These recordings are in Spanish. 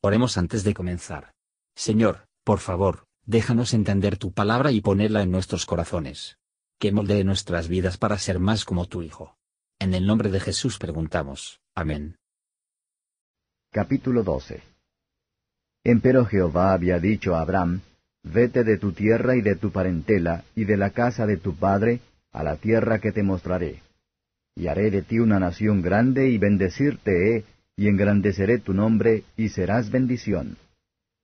Oremos antes de comenzar. Señor, por favor, déjanos entender tu palabra y ponerla en nuestros corazones. Que moldee nuestras vidas para ser más como tu Hijo. En el nombre de Jesús preguntamos. Amén. Capítulo 12 Empero Jehová había dicho a Abraham, Vete de tu tierra y de tu parentela, y de la casa de tu padre, a la tierra que te mostraré. Y haré de ti una nación grande, y bendecirte he, y engrandeceré tu nombre, y serás bendición.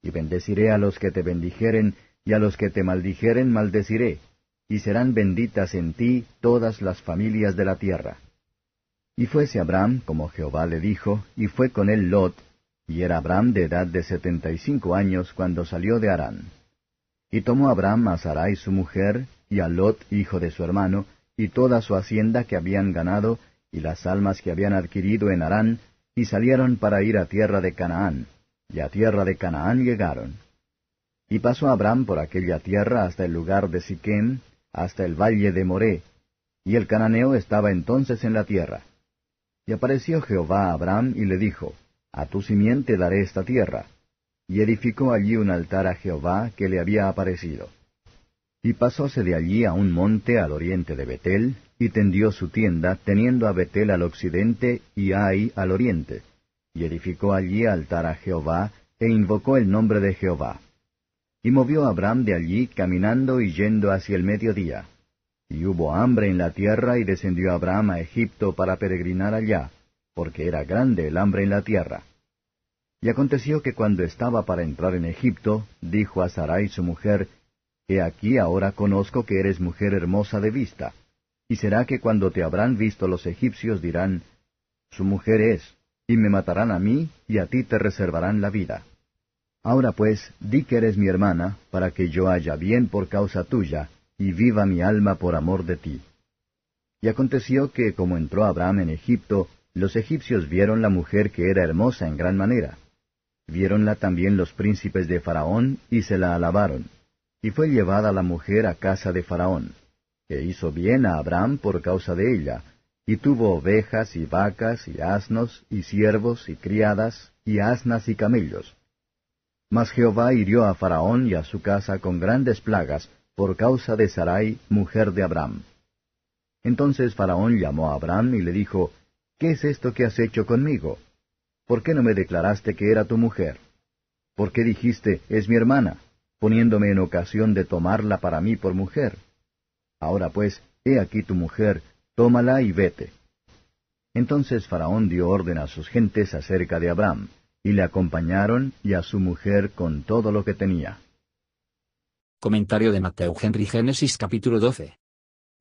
Y bendeciré a los que te bendijeren, y a los que te maldijeren maldeciré, y serán benditas en ti todas las familias de la tierra. Y fuese Abraham, como Jehová le dijo, y fue con él Lot, y era Abraham de edad de setenta y cinco años cuando salió de Harán. Y tomó Abraham a Sarai su mujer, y a Lot hijo de su hermano, y toda su hacienda que habían ganado, y las almas que habían adquirido en Harán, y salieron para ir a tierra de Canaán, y a tierra de Canaán llegaron. Y pasó Abraham por aquella tierra hasta el lugar de Siquem, hasta el valle de Moré, y el cananeo estaba entonces en la tierra. Y apareció Jehová a Abraham y le dijo, A tu simiente daré esta tierra. Y edificó allí un altar a Jehová que le había aparecido. Y pasóse de allí a un monte al oriente de Betel, y tendió su tienda, teniendo a Betel al occidente y Ai al oriente. Y edificó allí altar a Jehová, e invocó el nombre de Jehová. Y movió Abraham de allí, caminando y yendo hacia el mediodía. Y hubo hambre en la tierra, y descendió Abraham a Egipto para peregrinar allá, porque era grande el hambre en la tierra. Y aconteció que cuando estaba para entrar en Egipto, dijo a Sarai su mujer, He aquí ahora conozco que eres mujer hermosa de vista. Y será que cuando te habrán visto los egipcios dirán, Su mujer es, y me matarán a mí, y a ti te reservarán la vida. Ahora pues, di que eres mi hermana, para que yo haya bien por causa tuya, y viva mi alma por amor de ti. Y aconteció que, como entró Abraham en Egipto, los egipcios vieron la mujer que era hermosa en gran manera. Viéronla también los príncipes de Faraón, y se la alabaron y fue llevada la mujer a casa de Faraón, que hizo bien a Abraham por causa de ella, y tuvo ovejas y vacas y asnos y siervos y criadas y asnas y camellos. Mas Jehová hirió a Faraón y a su casa con grandes plagas por causa de Sarai, mujer de Abraham. Entonces Faraón llamó a Abraham y le dijo, ¿Qué es esto que has hecho conmigo? ¿Por qué no me declaraste que era tu mujer? ¿Por qué dijiste, es mi hermana? poniéndome en ocasión de tomarla para mí por mujer. Ahora pues, he aquí tu mujer, tómala y vete. Entonces Faraón dio orden a sus gentes acerca de Abraham, y le acompañaron y a su mujer con todo lo que tenía. Comentario de Mateo Henry Génesis capítulo 12.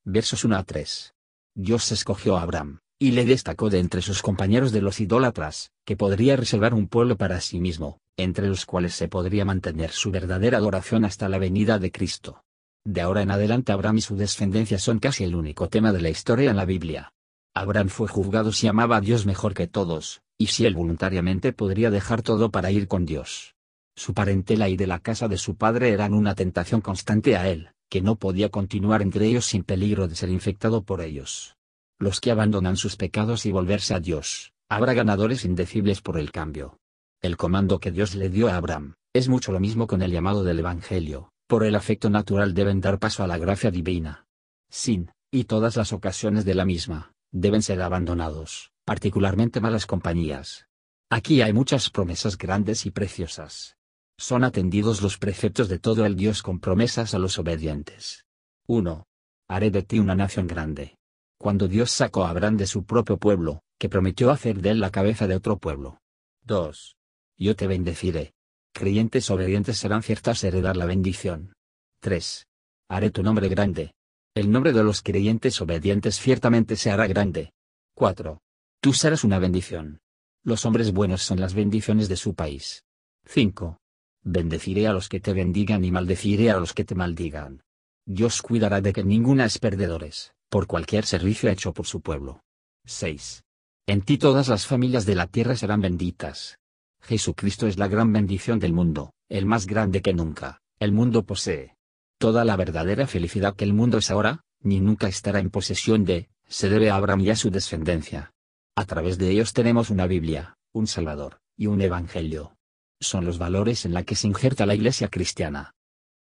Versos 1 a 3. Dios escogió a Abraham, y le destacó de entre sus compañeros de los idólatras, que podría reservar un pueblo para sí mismo, entre los cuales se podría mantener su verdadera adoración hasta la venida de Cristo. De ahora en adelante Abraham y su descendencia son casi el único tema de la historia en la Biblia. Abraham fue juzgado si amaba a Dios mejor que todos, y si él voluntariamente podría dejar todo para ir con Dios. Su parentela y de la casa de su padre eran una tentación constante a él, que no podía continuar entre ellos sin peligro de ser infectado por ellos. Los que abandonan sus pecados y volverse a Dios, habrá ganadores indecibles por el cambio. El comando que Dios le dio a Abraham, es mucho lo mismo con el llamado del Evangelio, por el afecto natural deben dar paso a la gracia divina. Sin, y todas las ocasiones de la misma, deben ser abandonados, particularmente malas compañías. Aquí hay muchas promesas grandes y preciosas. Son atendidos los preceptos de todo el Dios con promesas a los obedientes. 1. Haré de ti una nación grande. Cuando Dios sacó a Abraham de su propio pueblo, que prometió hacer de él la cabeza de otro pueblo. 2 yo te bendeciré. Creyentes obedientes serán ciertas heredar la bendición. 3. Haré tu nombre grande. El nombre de los creyentes obedientes ciertamente se hará grande. 4. Tú serás una bendición. Los hombres buenos son las bendiciones de su país. 5. Bendeciré a los que te bendigan y maldeciré a los que te maldigan. Dios cuidará de que ninguna es perdedores, por cualquier servicio hecho por su pueblo. 6. En ti todas las familias de la tierra serán benditas. Jesucristo es la gran bendición del mundo, el más grande que nunca, el mundo posee. Toda la verdadera felicidad que el mundo es ahora, ni nunca estará en posesión de, se debe a Abraham y a su descendencia. A través de ellos tenemos una Biblia, un Salvador, y un Evangelio. son los valores en la que se injerta la iglesia cristiana.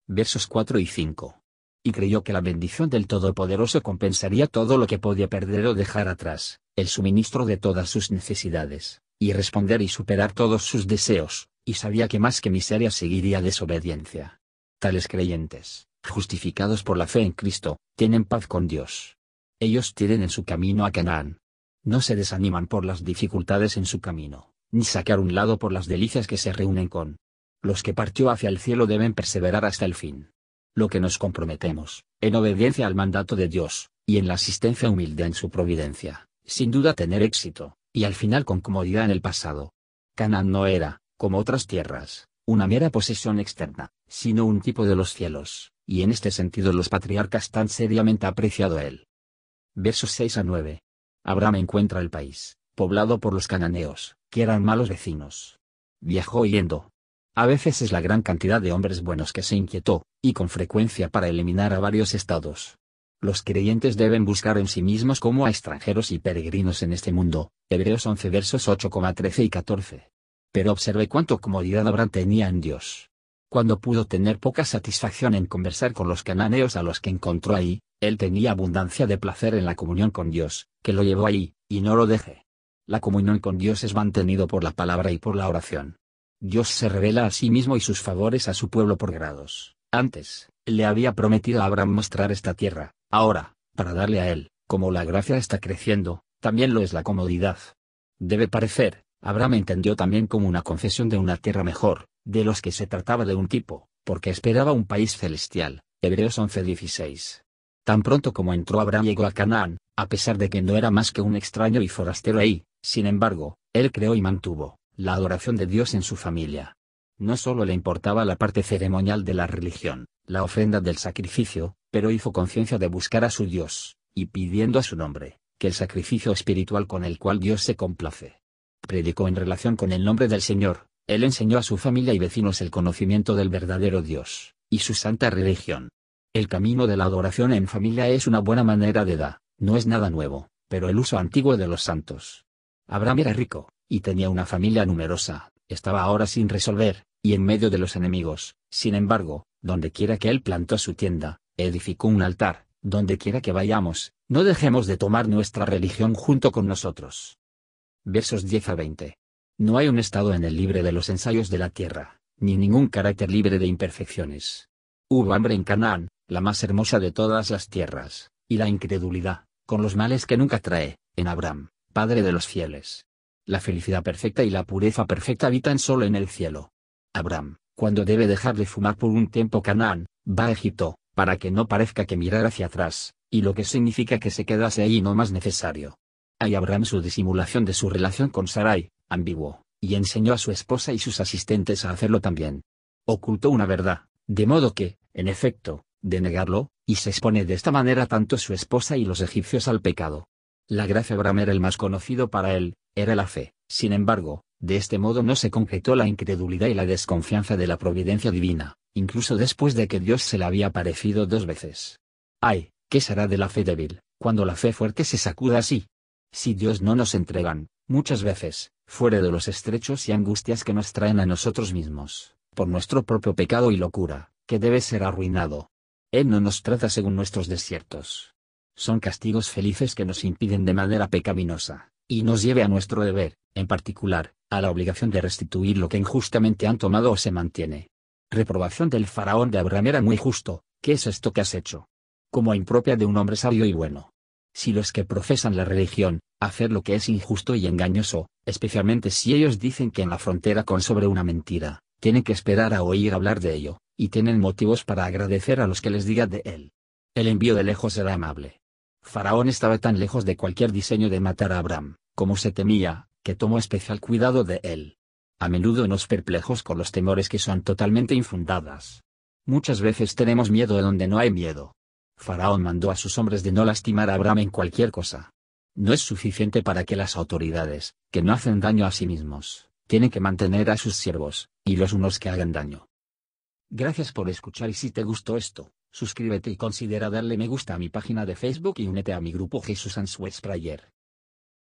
Versos 4 y 5. Y creyó que la bendición del Todopoderoso compensaría todo lo que podía perder o dejar atrás, el suministro de todas sus necesidades, y responder y superar todos sus deseos, y sabía que más que miseria seguiría desobediencia. Tales creyentes, justificados por la fe en Cristo, tienen paz con Dios. Ellos tienen en su camino a Canaán. No se desaniman por las dificultades en su camino, ni sacar un lado por las delicias que se reúnen con. Los que partió hacia el cielo deben perseverar hasta el fin. Lo que nos comprometemos, en obediencia al mandato de Dios, y en la asistencia humilde en su providencia, sin duda tener éxito, y al final con comodidad en el pasado. Canaán no era, como otras tierras, una mera posesión externa, sino un tipo de los cielos, y en este sentido los patriarcas tan seriamente apreciado él. Versos 6 a 9. Abraham encuentra el país, poblado por los cananeos, que eran malos vecinos. Viajó yendo. A veces es la gran cantidad de hombres buenos que se inquietó, y con frecuencia para eliminar a varios estados. Los creyentes deben buscar en sí mismos como a extranjeros y peregrinos en este mundo. Hebreos 11 versos 8,13 y 14. Pero observe cuánto comodidad Abraham tenía en Dios. Cuando pudo tener poca satisfacción en conversar con los cananeos a los que encontró ahí, él tenía abundancia de placer en la comunión con Dios, que lo llevó ahí, y no lo deje. La comunión con Dios es mantenido por la palabra y por la oración. Dios se revela a sí mismo y sus favores a su pueblo por grados. Antes, le había prometido a Abraham mostrar esta tierra, ahora, para darle a él, como la gracia está creciendo, también lo es la comodidad. Debe parecer, Abraham entendió también como una confesión de una tierra mejor, de los que se trataba de un tipo, porque esperaba un país celestial. Hebreos 11:16. Tan pronto como entró Abraham llegó a Canaán, a pesar de que no era más que un extraño y forastero ahí, sin embargo, él creó y mantuvo la adoración de Dios en su familia. No solo le importaba la parte ceremonial de la religión, la ofrenda del sacrificio, pero hizo conciencia de buscar a su Dios, y pidiendo a su nombre, que el sacrificio espiritual con el cual Dios se complace. Predicó en relación con el nombre del Señor, él enseñó a su familia y vecinos el conocimiento del verdadero Dios, y su santa religión. El camino de la adoración en familia es una buena manera de dar, no es nada nuevo, pero el uso antiguo de los santos, Abraham era rico, y tenía una familia numerosa, estaba ahora sin resolver, y en medio de los enemigos, sin embargo, donde quiera que él plantó su tienda, edificó un altar, donde quiera que vayamos, no dejemos de tomar nuestra religión junto con nosotros. Versos 10 a 20. No hay un estado en el libre de los ensayos de la tierra, ni ningún carácter libre de imperfecciones. Hubo hambre en Canaán, la más hermosa de todas las tierras, y la incredulidad, con los males que nunca trae, en Abraham. Padre de los fieles. La felicidad perfecta y la pureza perfecta habitan solo en el cielo. Abraham, cuando debe dejar de fumar por un tiempo Canaán, va a Egipto, para que no parezca que mirar hacia atrás, y lo que significa que se quedase ahí no más necesario. Hay Abraham su disimulación de su relación con Sarai, ambiguo, y enseñó a su esposa y sus asistentes a hacerlo también. Ocultó una verdad, de modo que, en efecto, de negarlo, y se expone de esta manera tanto su esposa y los egipcios al pecado. La gracia Abraham era el más conocido para él, era la fe. Sin embargo, de este modo no se concretó la incredulidad y la desconfianza de la providencia divina, incluso después de que Dios se le había aparecido dos veces. Ay, ¿qué será de la fe débil, cuando la fe fuerte se sacuda así? Si Dios no nos entregan, muchas veces, fuera de los estrechos y angustias que nos traen a nosotros mismos, por nuestro propio pecado y locura, que debe ser arruinado. Él no nos trata según nuestros desiertos, son castigos felices que nos impiden de manera pecaminosa, y nos lleve a nuestro deber, en particular, a la obligación de restituir lo que injustamente han tomado o se mantiene. Reprobación del faraón de Abraham era muy justo, ¿qué es esto que has hecho? Como impropia de un hombre sabio y bueno. Si los que profesan la religión, hacer lo que es injusto y engañoso, especialmente si ellos dicen que en la frontera con sobre una mentira, tienen que esperar a oír hablar de ello, y tienen motivos para agradecer a los que les diga de él. El envío de lejos era amable, Faraón estaba tan lejos de cualquier diseño de matar a Abraham, como se temía, que tomó especial cuidado de él. A menudo nos perplejos con los temores que son totalmente infundadas. Muchas veces tenemos miedo de donde no hay miedo. Faraón mandó a sus hombres de no lastimar a Abraham en cualquier cosa. No es suficiente para que las autoridades, que no hacen daño a sí mismos, tienen que mantener a sus siervos, y los unos que hagan daño. Gracias por escuchar y si te gustó esto, Suscríbete y considera darle me gusta a mi página de Facebook y únete a mi grupo Jesús Answers Prayer.